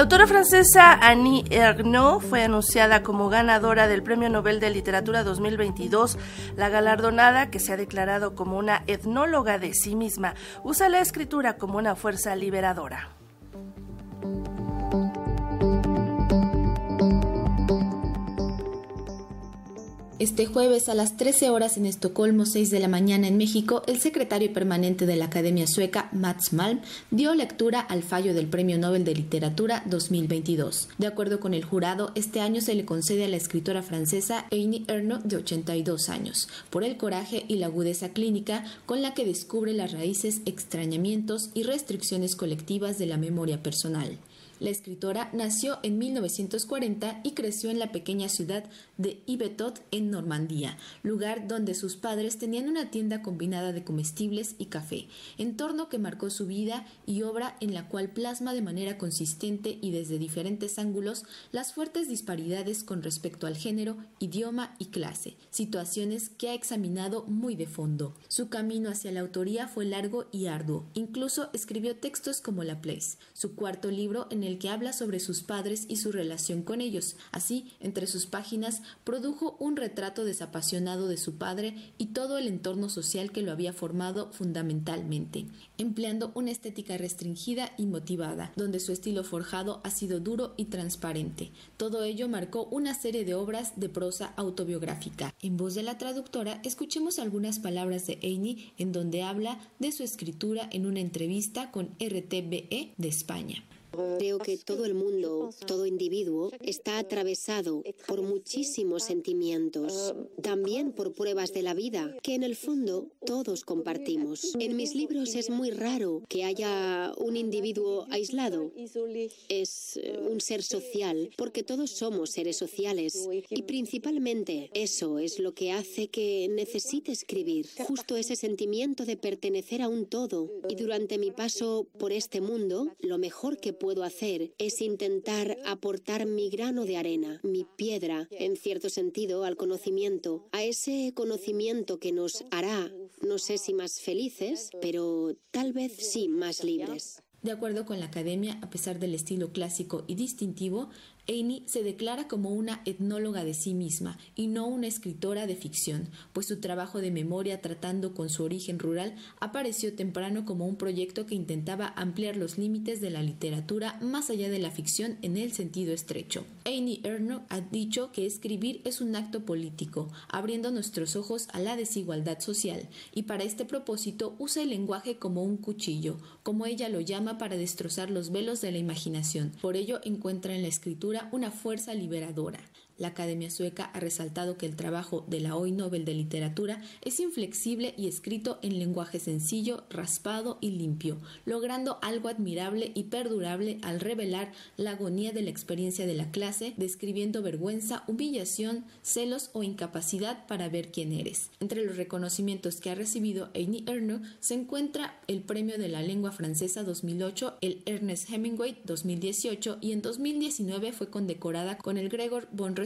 La autora francesa Annie Ernaux fue anunciada como ganadora del Premio Nobel de Literatura 2022. La galardonada, que se ha declarado como una etnóloga de sí misma, usa la escritura como una fuerza liberadora. Este jueves a las 13 horas en Estocolmo, 6 de la mañana en México, el secretario permanente de la Academia Sueca, Mats Malm, dio lectura al fallo del Premio Nobel de Literatura 2022. De acuerdo con el jurado, este año se le concede a la escritora francesa Annie Ernaux, de 82 años, por el coraje y la agudeza clínica con la que descubre las raíces, extrañamientos y restricciones colectivas de la memoria personal. La escritora nació en 1940 y creció en la pequeña ciudad de Ivetot en Normandía, lugar donde sus padres tenían una tienda combinada de comestibles y café, entorno que marcó su vida y obra en la cual plasma de manera consistente y desde diferentes ángulos las fuertes disparidades con respecto al género, idioma y clase, situaciones que ha examinado muy de fondo. Su camino hacia la autoría fue largo y arduo, incluso escribió textos como La Place, su cuarto libro en el que habla sobre sus padres y su relación con ellos. Así, entre sus páginas, produjo un retrato desapasionado de su padre y todo el entorno social que lo había formado fundamentalmente, empleando una estética restringida y motivada, donde su estilo forjado ha sido duro y transparente. Todo ello marcó una serie de obras de prosa autobiográfica. En voz de la traductora, escuchemos algunas palabras de Amy en donde habla de su escritura en una entrevista con RTBE de España. Creo que todo el mundo, todo individuo, está atravesado por muchísimos sentimientos, también por pruebas de la vida, que en el fondo todos compartimos. En mis libros es muy raro que haya un individuo aislado. Es eh, un ser social, porque todos somos seres sociales. Y principalmente eso es lo que hace que necesite escribir, justo ese sentimiento de pertenecer a un todo. Y durante mi paso por este mundo, lo mejor que puedo hacer es intentar aportar mi grano de arena, mi piedra, en cierto sentido, al conocimiento, a ese conocimiento que nos hará, no sé si más felices, pero tal vez sí más libres. De acuerdo con la academia, a pesar del estilo clásico y distintivo, Amy se declara como una etnóloga de sí misma y no una escritora de ficción, pues su trabajo de memoria tratando con su origen rural apareció temprano como un proyecto que intentaba ampliar los límites de la literatura más allá de la ficción en el sentido estrecho. Amy Ernaux ha dicho que escribir es un acto político, abriendo nuestros ojos a la desigualdad social, y para este propósito usa el lenguaje como un cuchillo, como ella lo llama para destrozar los velos de la imaginación. Por ello encuentra en la escritura una fuerza liberadora. La Academia Sueca ha resaltado que el trabajo de la hoy Nobel de Literatura es inflexible y escrito en lenguaje sencillo, raspado y limpio, logrando algo admirable y perdurable al revelar la agonía de la experiencia de la clase, describiendo vergüenza, humillación, celos o incapacidad para ver quién eres. Entre los reconocimientos que ha recibido Amy Ernaux se encuentra el Premio de la Lengua Francesa 2008, el Ernest Hemingway 2018 y en 2019 fue condecorada con el Gregor von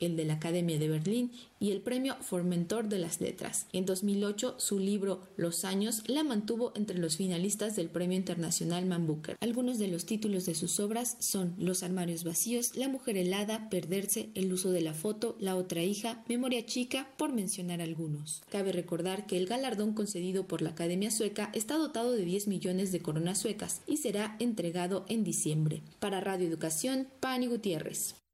el de la Academia de Berlín y el premio Formentor de las Letras. En 2008, su libro Los años la mantuvo entre los finalistas del Premio Internacional Man Booker. Algunos de los títulos de sus obras son Los armarios vacíos, La mujer helada, Perderse, El uso de la foto, La otra hija, Memoria chica, por mencionar algunos. Cabe recordar que el galardón concedido por la Academia Sueca está dotado de 10 millones de coronas suecas y será entregado en diciembre. Para Radio Educación, Pani Gutiérrez.